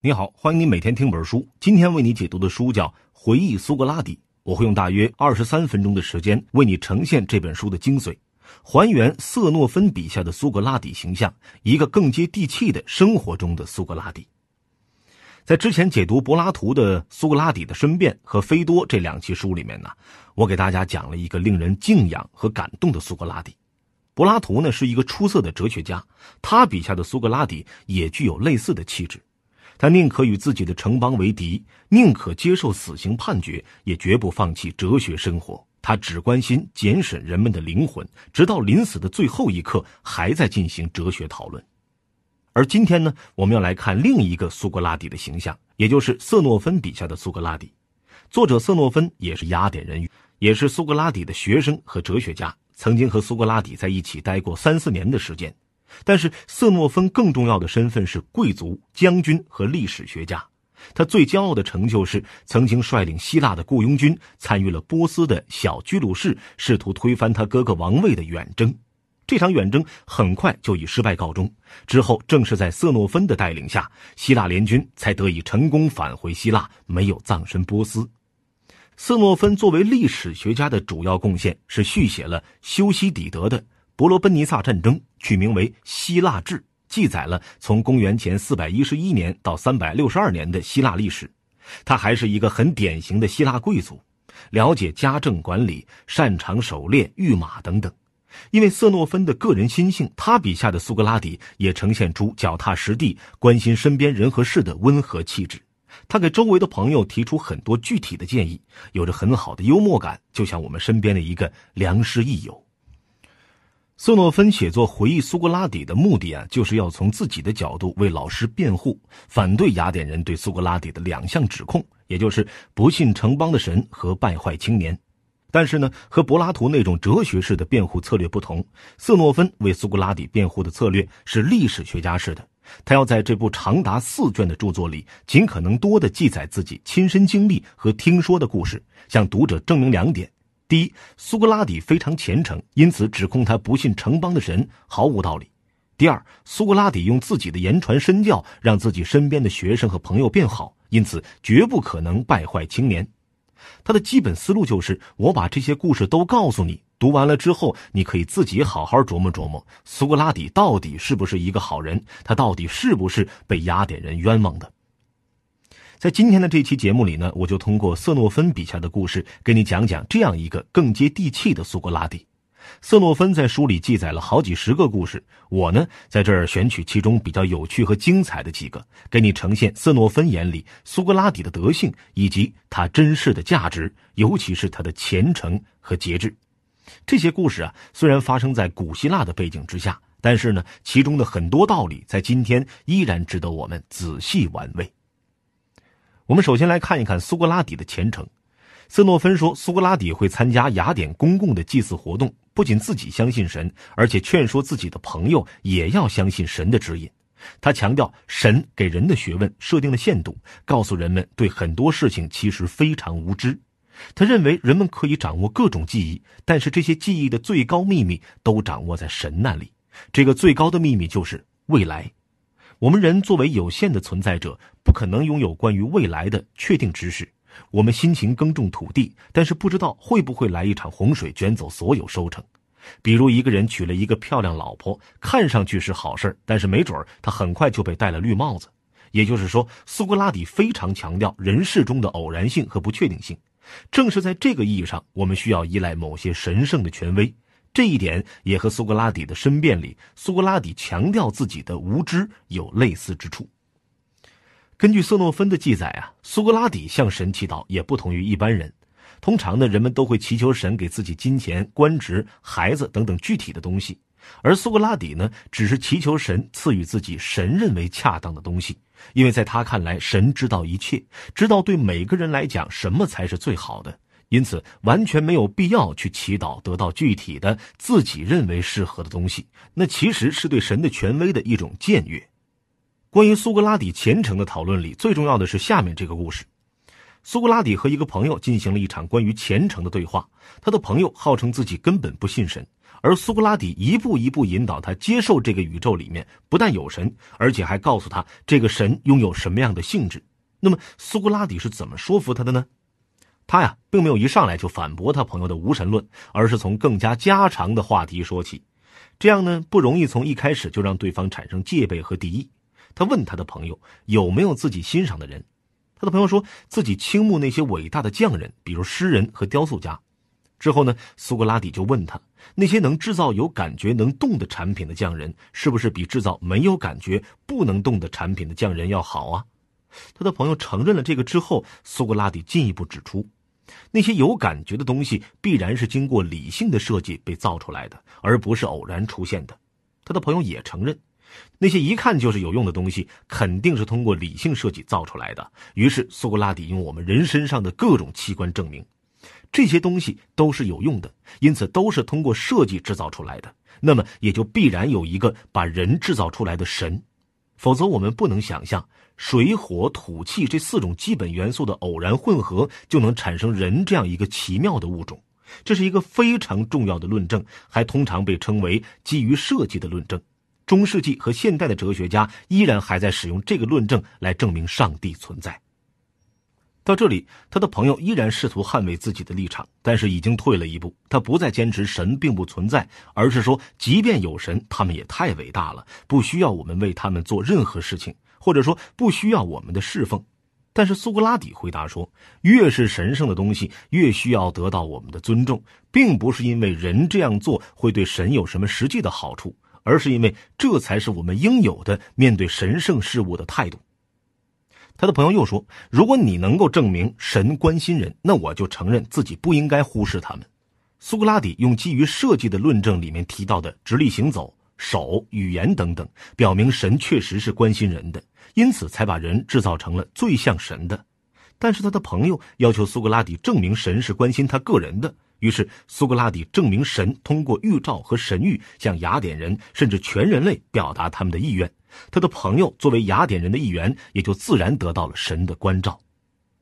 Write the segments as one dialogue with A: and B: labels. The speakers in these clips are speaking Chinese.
A: 你好，欢迎你每天听本书。今天为你解读的书叫《回忆苏格拉底》，我会用大约二十三分钟的时间为你呈现这本书的精髓，还原瑟诺芬笔下的苏格拉底形象，一个更接地气的生活中的苏格拉底。在之前解读柏拉图的《苏格拉底的申辩》和《菲多》这两期书里面呢，我给大家讲了一个令人敬仰和感动的苏格拉底。柏拉图呢是一个出色的哲学家，他笔下的苏格拉底也具有类似的气质。他宁可与自己的城邦为敌，宁可接受死刑判决，也绝不放弃哲学生活。他只关心检审人们的灵魂，直到临死的最后一刻，还在进行哲学讨论。而今天呢，我们要来看另一个苏格拉底的形象，也就是色诺芬笔下的苏格拉底。作者色诺芬也是雅典人，也是苏格拉底的学生和哲学家，曾经和苏格拉底在一起待过三四年的时间。但是瑟诺芬更重要的身份是贵族、将军和历史学家。他最骄傲的成就是曾经率领希腊的雇佣军参与了波斯的小居鲁士试图推翻他哥哥王位的远征。这场远征很快就以失败告终。之后正是在瑟诺芬的带领下，希腊联军才得以成功返回希腊，没有葬身波斯。瑟诺芬作为历史学家的主要贡献是续写了修昔底德的。伯罗奔尼撒战争取名为《希腊志》，记载了从公元前411年到362年的希腊历史。他还是一个很典型的希腊贵族，了解家政管理，擅长狩猎、御马等等。因为瑟诺芬的个人心性，他笔下的苏格拉底也呈现出脚踏实地、关心身边人和事的温和气质。他给周围的朋友提出很多具体的建议，有着很好的幽默感，就像我们身边的一个良师益友。瑟诺芬写作回忆苏格拉底的目的啊，就是要从自己的角度为老师辩护，反对雅典人对苏格拉底的两项指控，也就是不信城邦的神和败坏青年。但是呢，和柏拉图那种哲学式的辩护策略不同，瑟诺芬为苏格拉底辩护的策略是历史学家式的。他要在这部长达四卷的著作里，尽可能多的记载自己亲身经历和听说的故事，向读者证明两点。第一，苏格拉底非常虔诚，因此指控他不信城邦的神毫无道理。第二，苏格拉底用自己的言传身教，让自己身边的学生和朋友变好，因此绝不可能败坏青年。他的基本思路就是：我把这些故事都告诉你，读完了之后，你可以自己好好琢磨琢磨，苏格拉底到底是不是一个好人，他到底是不是被雅典人冤枉的。在今天的这期节目里呢，我就通过色诺芬笔下的故事，给你讲讲这样一个更接地气的苏格拉底。色诺芬在书里记载了好几十个故事，我呢在这儿选取其中比较有趣和精彩的几个，给你呈现色诺芬眼里苏格拉底的德性以及他真实的价值，尤其是他的虔诚和节制。这些故事啊，虽然发生在古希腊的背景之下，但是呢，其中的很多道理在今天依然值得我们仔细玩味。我们首先来看一看苏格拉底的前程。瑟诺芬说，苏格拉底会参加雅典公共的祭祀活动，不仅自己相信神，而且劝说自己的朋友也要相信神的指引。他强调，神给人的学问设定了限度，告诉人们对很多事情其实非常无知。他认为人们可以掌握各种记忆，但是这些记忆的最高秘密都掌握在神那里。这个最高的秘密就是未来。我们人作为有限的存在者，不可能拥有关于未来的确定知识。我们辛勤耕种土地，但是不知道会不会来一场洪水卷走所有收成。比如一个人娶了一个漂亮老婆，看上去是好事但是没准儿他很快就被戴了绿帽子。也就是说，苏格拉底非常强调人世中的偶然性和不确定性。正是在这个意义上，我们需要依赖某些神圣的权威。这一点也和苏格拉底的申辩里，苏格拉底强调自己的无知有类似之处。根据色诺芬的记载啊，苏格拉底向神祈祷也不同于一般人。通常呢，人们都会祈求神给自己金钱、官职、孩子等等具体的东西，而苏格拉底呢，只是祈求神赐予自己神认为恰当的东西，因为在他看来，神知道一切，知道对每个人来讲什么才是最好的。因此，完全没有必要去祈祷得到具体的自己认为适合的东西。那其实是对神的权威的一种僭越。关于苏格拉底虔诚的讨论里，最重要的是下面这个故事：苏格拉底和一个朋友进行了一场关于虔诚的对话。他的朋友号称自己根本不信神，而苏格拉底一步一步引导他接受这个宇宙里面不但有神，而且还告诉他这个神拥有什么样的性质。那么苏格拉底是怎么说服他的呢？他呀，并没有一上来就反驳他朋友的无神论，而是从更加家常的话题说起。这样呢，不容易从一开始就让对方产生戒备和敌意。他问他的朋友有没有自己欣赏的人，他的朋友说自己倾慕那些伟大的匠人，比如诗人和雕塑家。之后呢，苏格拉底就问他：那些能制造有感觉、能动的产品的匠人，是不是比制造没有感觉、不能动的产品的匠人要好啊？他的朋友承认了这个之后，苏格拉底进一步指出，那些有感觉的东西必然是经过理性的设计被造出来的，而不是偶然出现的。他的朋友也承认。那些一看就是有用的东西，肯定是通过理性设计造出来的。于是苏格拉底用我们人身上的各种器官证明，这些东西都是有用的，因此都是通过设计制造出来的。那么也就必然有一个把人制造出来的神，否则我们不能想象水、火、土、气这四种基本元素的偶然混合就能产生人这样一个奇妙的物种。这是一个非常重要的论证，还通常被称为基于设计的论证。中世纪和现代的哲学家依然还在使用这个论证来证明上帝存在。到这里，他的朋友依然试图捍卫自己的立场，但是已经退了一步。他不再坚持神并不存在，而是说，即便有神，他们也太伟大了，不需要我们为他们做任何事情，或者说不需要我们的侍奉。但是苏格拉底回答说，越是神圣的东西，越需要得到我们的尊重，并不是因为人这样做会对神有什么实际的好处。而是因为这才是我们应有的面对神圣事物的态度。他的朋友又说：“如果你能够证明神关心人，那我就承认自己不应该忽视他们。”苏格拉底用基于设计的论证里面提到的直立行走、手、语言等等，表明神确实是关心人的，因此才把人制造成了最像神的。但是他的朋友要求苏格拉底证明神是关心他个人的。于是，苏格拉底证明神通过预兆和神谕向雅典人甚至全人类表达他们的意愿。他的朋友作为雅典人的一员，也就自然得到了神的关照。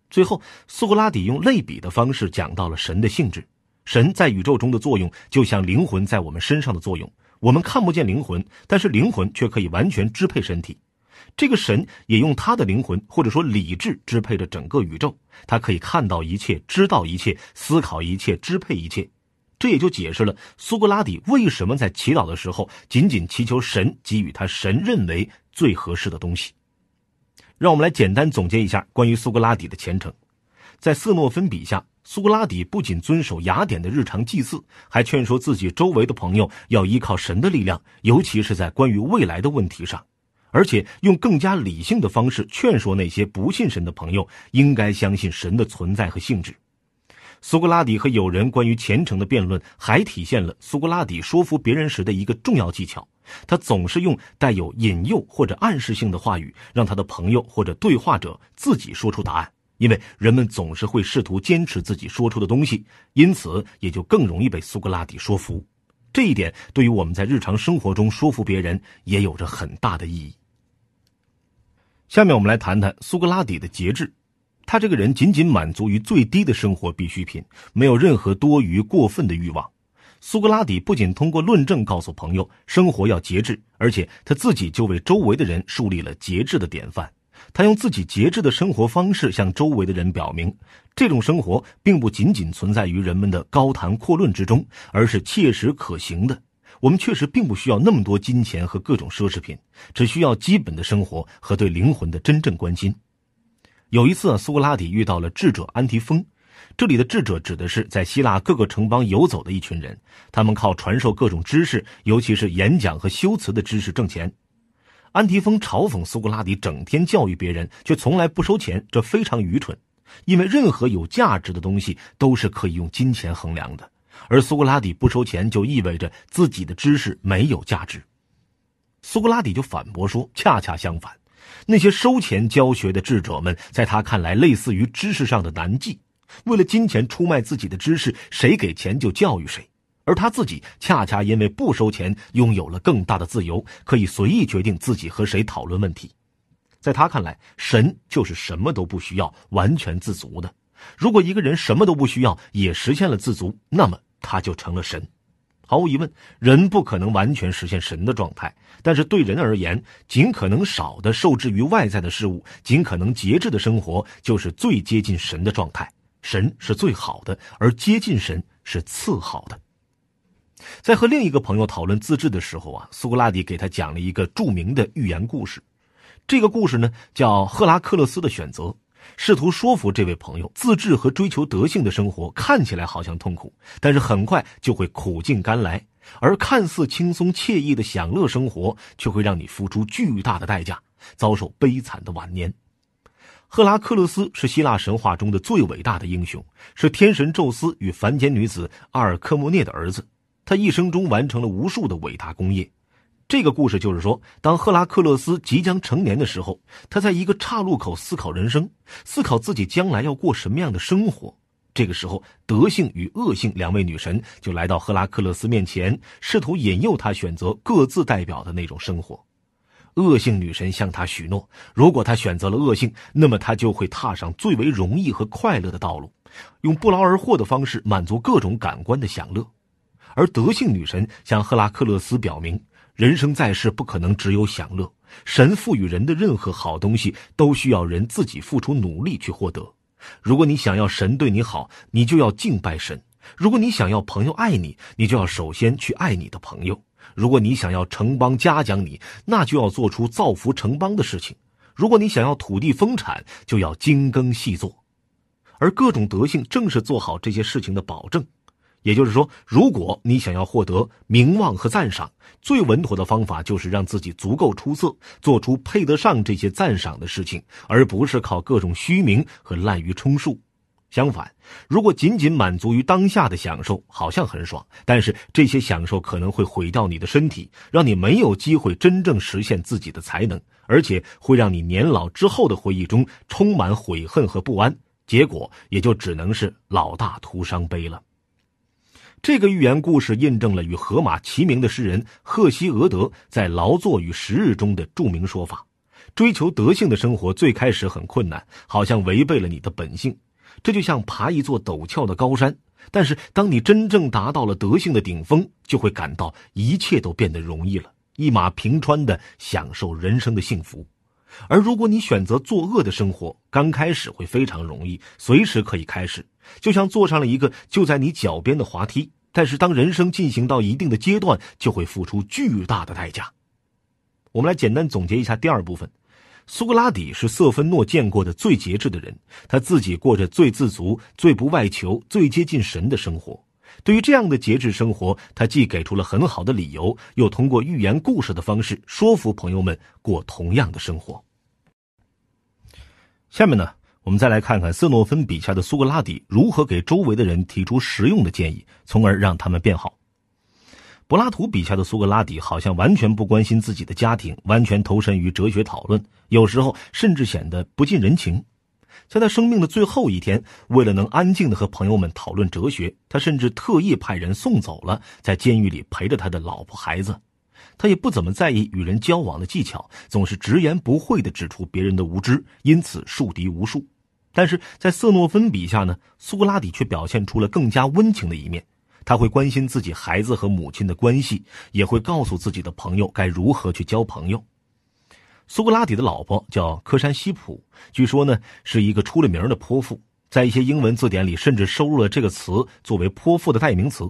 A: 最后，苏格拉底用类比的方式讲到了神的性质：神在宇宙中的作用，就像灵魂在我们身上的作用。我们看不见灵魂，但是灵魂却可以完全支配身体。这个神也用他的灵魂或者说理智支配着整个宇宙，他可以看到一切，知道一切，思考一切，支配一切。这也就解释了苏格拉底为什么在祈祷的时候仅仅祈求神给予他神认为最合适的东西。让我们来简单总结一下关于苏格拉底的前程。在色诺芬笔下，苏格拉底不仅遵守雅典的日常祭祀，还劝说自己周围的朋友要依靠神的力量，尤其是在关于未来的问题上。而且用更加理性的方式劝说那些不信神的朋友，应该相信神的存在和性质。苏格拉底和友人关于虔诚的辩论，还体现了苏格拉底说服别人时的一个重要技巧：他总是用带有引诱或者暗示性的话语，让他的朋友或者对话者自己说出答案。因为人们总是会试图坚持自己说出的东西，因此也就更容易被苏格拉底说服。这一点对于我们在日常生活中说服别人也有着很大的意义。下面我们来谈谈苏格拉底的节制。他这个人仅仅满足于最低的生活必需品，没有任何多余过分的欲望。苏格拉底不仅通过论证告诉朋友生活要节制，而且他自己就为周围的人树立了节制的典范。他用自己节制的生活方式向周围的人表明，这种生活并不仅仅存在于人们的高谈阔论之中，而是切实可行的。我们确实并不需要那么多金钱和各种奢侈品，只需要基本的生活和对灵魂的真正关心。有一次，苏格拉底遇到了智者安提丰，这里的智者指的是在希腊各个城邦游走的一群人，他们靠传授各种知识，尤其是演讲和修辞的知识挣钱。安提丰嘲讽苏格拉底整天教育别人，却从来不收钱，这非常愚蠢，因为任何有价值的东西都是可以用金钱衡量的。而苏格拉底不收钱，就意味着自己的知识没有价值。苏格拉底就反驳说：“恰恰相反，那些收钱教学的智者们，在他看来类似于知识上的难记，为了金钱出卖自己的知识，谁给钱就教育谁。而他自己恰恰因为不收钱，拥有了更大的自由，可以随意决定自己和谁讨论问题。在他看来，神就是什么都不需要，完全自足的。如果一个人什么都不需要，也实现了自足，那么……”他就成了神，毫无疑问，人不可能完全实现神的状态，但是对人而言，尽可能少的受制于外在的事物，尽可能节制的生活，就是最接近神的状态。神是最好的，而接近神是次好的。在和另一个朋友讨论自治的时候啊，苏格拉底给他讲了一个著名的寓言故事。这个故事呢，叫《赫拉克勒斯的选择》。试图说服这位朋友，自制和追求德性的生活看起来好像痛苦，但是很快就会苦尽甘来；而看似轻松惬意的享乐生活，却会让你付出巨大的代价，遭受悲惨的晚年。赫拉克勒斯是希腊神话中的最伟大的英雄，是天神宙斯与凡间女子阿尔科莫涅的儿子，他一生中完成了无数的伟大功业。这个故事就是说，当赫拉克勒斯即将成年的时候，他在一个岔路口思考人生，思考自己将来要过什么样的生活。这个时候，德性与恶性两位女神就来到赫拉克勒斯面前，试图引诱他选择各自代表的那种生活。恶性女神向他许诺，如果他选择了恶性，那么他就会踏上最为容易和快乐的道路，用不劳而获的方式满足各种感官的享乐。而德性女神向赫拉克勒斯表明。人生在世不可能只有享乐，神赋予人的任何好东西都需要人自己付出努力去获得。如果你想要神对你好，你就要敬拜神；如果你想要朋友爱你，你就要首先去爱你的朋友；如果你想要城邦嘉奖你，那就要做出造福城邦的事情；如果你想要土地丰产，就要精耕细作。而各种德性正是做好这些事情的保证。也就是说，如果你想要获得名望和赞赏，最稳妥的方法就是让自己足够出色，做出配得上这些赞赏的事情，而不是靠各种虚名和滥竽充数。相反，如果仅仅满足于当下的享受，好像很爽，但是这些享受可能会毁掉你的身体，让你没有机会真正实现自己的才能，而且会让你年老之后的回忆中充满悔恨和不安，结果也就只能是老大徒伤悲了。这个寓言故事印证了与荷马齐名的诗人赫西俄德在《劳作与时日》中的著名说法：“追求德性的生活最开始很困难，好像违背了你的本性。这就像爬一座陡峭的高山，但是当你真正达到了德性的顶峰，就会感到一切都变得容易了，一马平川的享受人生的幸福。而如果你选择作恶的生活，刚开始会非常容易，随时可以开始。”就像坐上了一个就在你脚边的滑梯，但是当人生进行到一定的阶段，就会付出巨大的代价。我们来简单总结一下第二部分：苏格拉底是瑟芬诺见过的最节制的人，他自己过着最自足、最不外求、最接近神的生活。对于这样的节制生活，他既给出了很好的理由，又通过寓言故事的方式说服朋友们过同样的生活。下面呢？我们再来看看斯诺芬笔下的苏格拉底如何给周围的人提出实用的建议，从而让他们变好。柏拉图笔下的苏格拉底好像完全不关心自己的家庭，完全投身于哲学讨论，有时候甚至显得不近人情。在他生命的最后一天，为了能安静的和朋友们讨论哲学，他甚至特意派人送走了在监狱里陪着他的老婆孩子。他也不怎么在意与人交往的技巧，总是直言不讳地指出别人的无知，因此树敌无数。但是在瑟诺芬笔下呢，苏格拉底却表现出了更加温情的一面。他会关心自己孩子和母亲的关系，也会告诉自己的朋友该如何去交朋友。苏格拉底的老婆叫科山西普，据说呢是一个出了名的泼妇，在一些英文字典里甚至收录了这个词作为泼妇的代名词。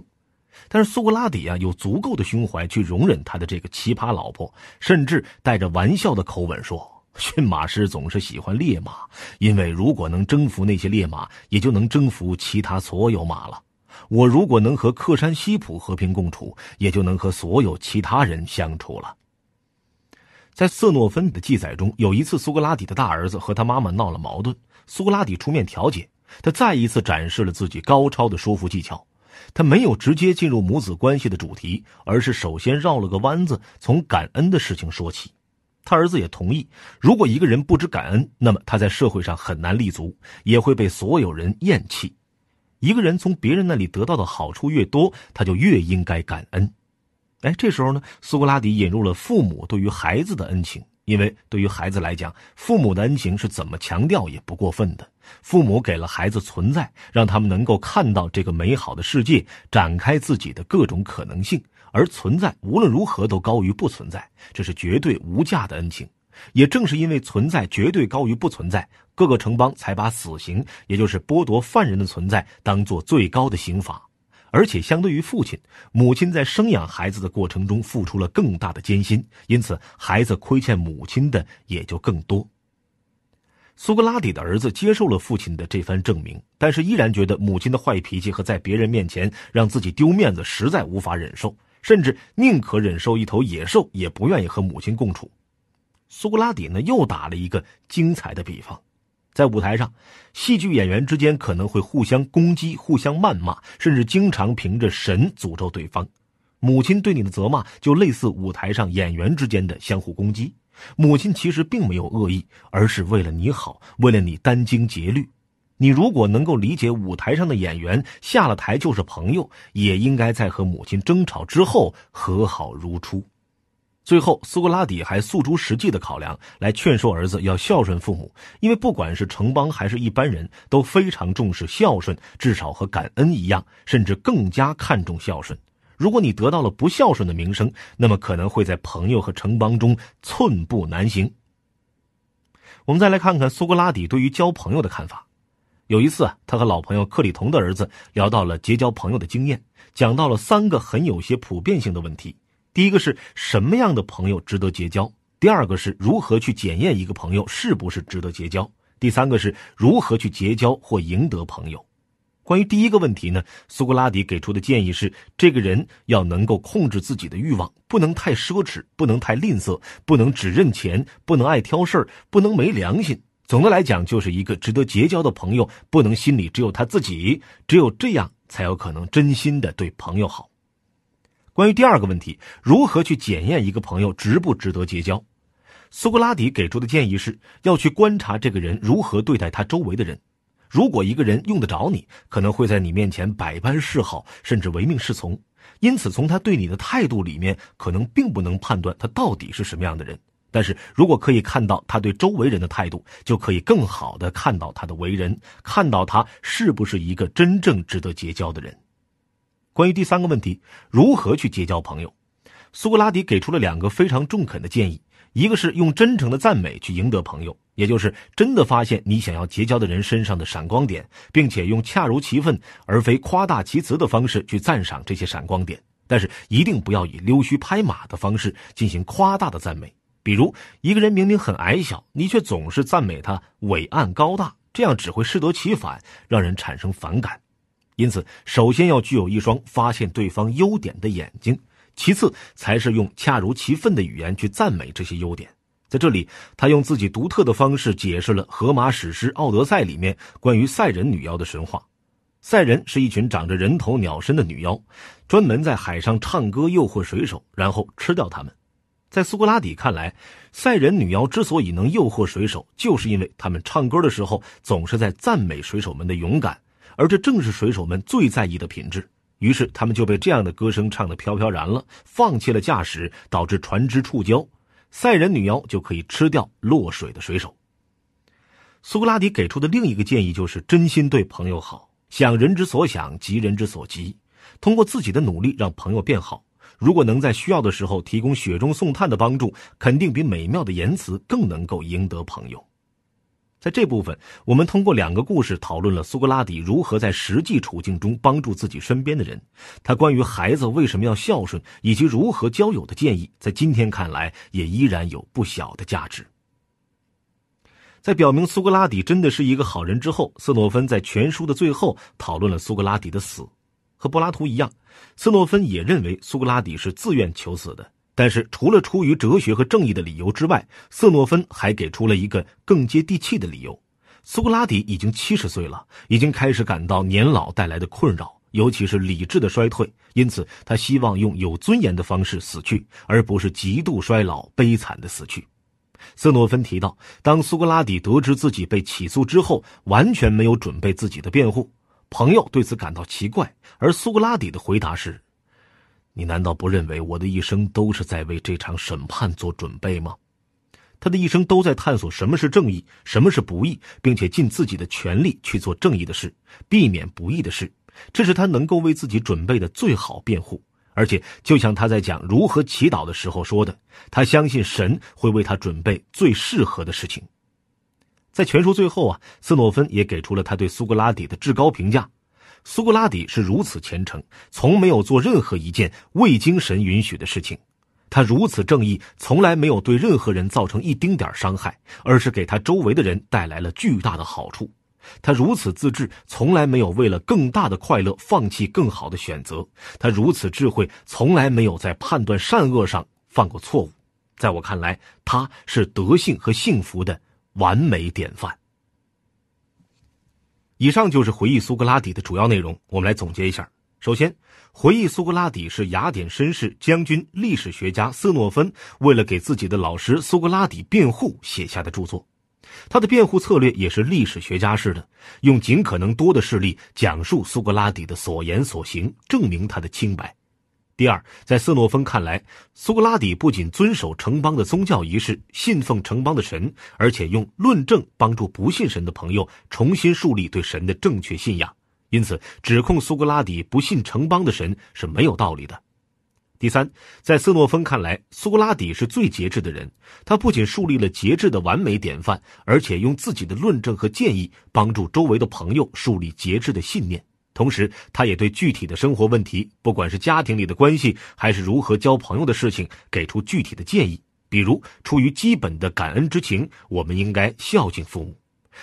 A: 但是苏格拉底啊有足够的胸怀去容忍他的这个奇葩老婆，甚至带着玩笑的口吻说。驯马师总是喜欢烈马，因为如果能征服那些烈马，也就能征服其他所有马了。我如果能和克山西普和平共处，也就能和所有其他人相处了。在瑟诺芬的记载中，有一次苏格拉底的大儿子和他妈妈闹了矛盾，苏格拉底出面调解，他再一次展示了自己高超的说服技巧。他没有直接进入母子关系的主题，而是首先绕了个弯子，从感恩的事情说起。他儿子也同意，如果一个人不知感恩，那么他在社会上很难立足，也会被所有人厌弃。一个人从别人那里得到的好处越多，他就越应该感恩。哎，这时候呢，苏格拉底引入了父母对于孩子的恩情，因为对于孩子来讲，父母的恩情是怎么强调也不过分的。父母给了孩子存在，让他们能够看到这个美好的世界，展开自己的各种可能性。而存在无论如何都高于不存在，这是绝对无价的恩情。也正是因为存在绝对高于不存在，各个城邦才把死刑，也就是剥夺犯人的存在，当做最高的刑罚。而且，相对于父亲，母亲在生养孩子的过程中付出了更大的艰辛，因此孩子亏欠母亲的也就更多。苏格拉底的儿子接受了父亲的这番证明，但是依然觉得母亲的坏脾气和在别人面前让自己丢面子实在无法忍受，甚至宁可忍受一头野兽，也不愿意和母亲共处。苏格拉底呢，又打了一个精彩的比方。在舞台上，戏剧演员之间可能会互相攻击、互相谩骂，甚至经常凭着神诅咒对方。母亲对你的责骂就类似舞台上演员之间的相互攻击。母亲其实并没有恶意，而是为了你好，为了你殚精竭虑。你如果能够理解舞台上的演员下了台就是朋友，也应该在和母亲争吵之后和好如初。最后，苏格拉底还诉诸实际的考量，来劝说儿子要孝顺父母，因为不管是城邦还是一般人都非常重视孝顺，至少和感恩一样，甚至更加看重孝顺。如果你得到了不孝顺的名声，那么可能会在朋友和城邦中寸步难行。我们再来看看苏格拉底对于交朋友的看法。有一次啊，他和老朋友克里同的儿子聊到了结交朋友的经验，讲到了三个很有些普遍性的问题。第一个是什么样的朋友值得结交？第二个是如何去检验一个朋友是不是值得结交？第三个是如何去结交或赢得朋友？关于第一个问题呢，苏格拉底给出的建议是：这个人要能够控制自己的欲望，不能太奢侈，不能太吝啬，不能只认钱，不能爱挑事儿，不能没良心。总的来讲，就是一个值得结交的朋友，不能心里只有他自己，只有这样才有可能真心的对朋友好。关于第二个问题，如何去检验一个朋友值不值得结交？苏格拉底给出的建议是要去观察这个人如何对待他周围的人。如果一个人用得着你，可能会在你面前百般示好，甚至唯命是从。因此，从他对你的态度里面，可能并不能判断他到底是什么样的人。但是如果可以看到他对周围人的态度，就可以更好的看到他的为人，看到他是不是一个真正值得结交的人。关于第三个问题，如何去结交朋友？苏格拉底给出了两个非常中肯的建议：一个是用真诚的赞美去赢得朋友，也就是真的发现你想要结交的人身上的闪光点，并且用恰如其分而非夸大其词的方式去赞赏这些闪光点。但是一定不要以溜须拍马的方式进行夸大的赞美。比如，一个人明明很矮小，你却总是赞美他伟岸高大，这样只会适得其反，让人产生反感。因此，首先要具有一双发现对方优点的眼睛，其次才是用恰如其分的语言去赞美这些优点。在这里，他用自己独特的方式解释了荷马史诗《奥德赛》里面关于赛人女妖的神话。赛人是一群长着人头鸟身的女妖，专门在海上唱歌诱惑水手，然后吃掉他们。在苏格拉底看来，赛人女妖之所以能诱惑水手，就是因为他们唱歌的时候总是在赞美水手们的勇敢。而这正是水手们最在意的品质，于是他们就被这样的歌声唱得飘飘然了，放弃了驾驶，导致船只触礁，赛人女妖就可以吃掉落水的水手。苏格拉底给出的另一个建议就是真心对朋友好，想人之所想，急人之所急，通过自己的努力让朋友变好。如果能在需要的时候提供雪中送炭的帮助，肯定比美妙的言辞更能够赢得朋友。在这部分，我们通过两个故事讨论了苏格拉底如何在实际处境中帮助自己身边的人。他关于孩子为什么要孝顺以及如何交友的建议，在今天看来也依然有不小的价值。在表明苏格拉底真的是一个好人之后，斯诺芬在全书的最后讨论了苏格拉底的死。和柏拉图一样，斯诺芬也认为苏格拉底是自愿求死的。但是，除了出于哲学和正义的理由之外，瑟诺芬还给出了一个更接地气的理由：苏格拉底已经七十岁了，已经开始感到年老带来的困扰，尤其是理智的衰退。因此，他希望用有尊严的方式死去，而不是极度衰老、悲惨的死去。瑟诺芬提到，当苏格拉底得知自己被起诉之后，完全没有准备自己的辩护。朋友对此感到奇怪，而苏格拉底的回答是。你难道不认为我的一生都是在为这场审判做准备吗？他的一生都在探索什么是正义，什么是不义，并且尽自己的全力去做正义的事，避免不义的事。这是他能够为自己准备的最好辩护。而且，就像他在讲如何祈祷的时候说的，他相信神会为他准备最适合的事情。在全书最后啊，斯诺芬也给出了他对苏格拉底的至高评价：苏格拉底是如此虔诚，从没有做任何一件未经神允许的事情；他如此正义，从来没有对任何人造成一丁点伤害，而是给他周围的人带来了巨大的好处。他如此自制，从来没有为了更大的快乐放弃更好的选择。他如此智慧，从来没有在判断善恶上犯过错误。在我看来，他是德性和幸福的完美典范。以上就是回忆苏格拉底的主要内容。我们来总结一下：首先，回忆苏格拉底是雅典绅士、将军、历史学家斯诺芬为了给自己的老师苏格拉底辩护写下的著作。他的辩护策略也是历史学家式的，用尽可能多的事例讲述苏格拉底的所言所行，证明他的清白。第二，在斯诺芬看来，苏格拉底不仅遵守城邦的宗教仪式，信奉城邦的神，而且用论证帮助不信神的朋友重新树立对神的正确信仰。因此，指控苏格拉底不信城邦的神是没有道理的。第三，在斯诺芬看来，苏格拉底是最节制的人。他不仅树立了节制的完美典范，而且用自己的论证和建议帮助周围的朋友树立节制的信念。同时，他也对具体的生活问题，不管是家庭里的关系，还是如何交朋友的事情，给出具体的建议。比如，出于基本的感恩之情，我们应该孝敬父母。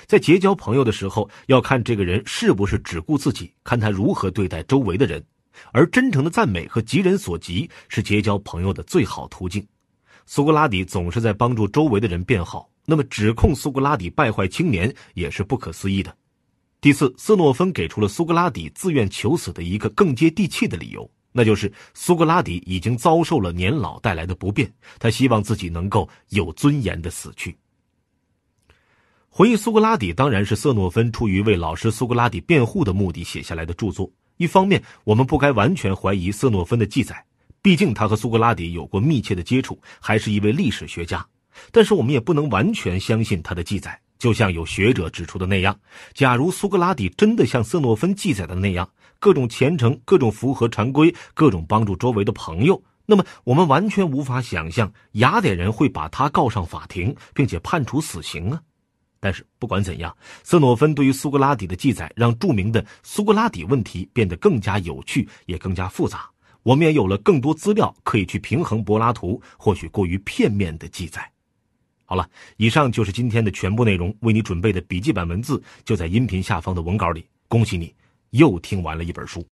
A: 在结交朋友的时候，要看这个人是不是只顾自己，看他如何对待周围的人。而真诚的赞美和急人所急是结交朋友的最好途径。苏格拉底总是在帮助周围的人变好，那么指控苏格拉底败坏青年也是不可思议的。第四，斯诺芬给出了苏格拉底自愿求死的一个更接地气的理由，那就是苏格拉底已经遭受了年老带来的不便，他希望自己能够有尊严的死去。回忆苏格拉底当然是瑟诺芬出于为老师苏格拉底辩护的目的写下来的著作。一方面，我们不该完全怀疑瑟诺芬的记载，毕竟他和苏格拉底有过密切的接触，还是一位历史学家。但是，我们也不能完全相信他的记载。就像有学者指出的那样，假如苏格拉底真的像瑟诺芬记载的那样，各种虔诚、各种符合常规、各种帮助周围的朋友，那么我们完全无法想象雅典人会把他告上法庭，并且判处死刑啊。但是不管怎样，瑟诺芬对于苏格拉底的记载，让著名的苏格拉底问题变得更加有趣，也更加复杂。我们也有了更多资料可以去平衡柏拉图或许过于片面的记载。好了，以上就是今天的全部内容。为你准备的笔记本文字就在音频下方的文稿里。恭喜你，又听完了一本书。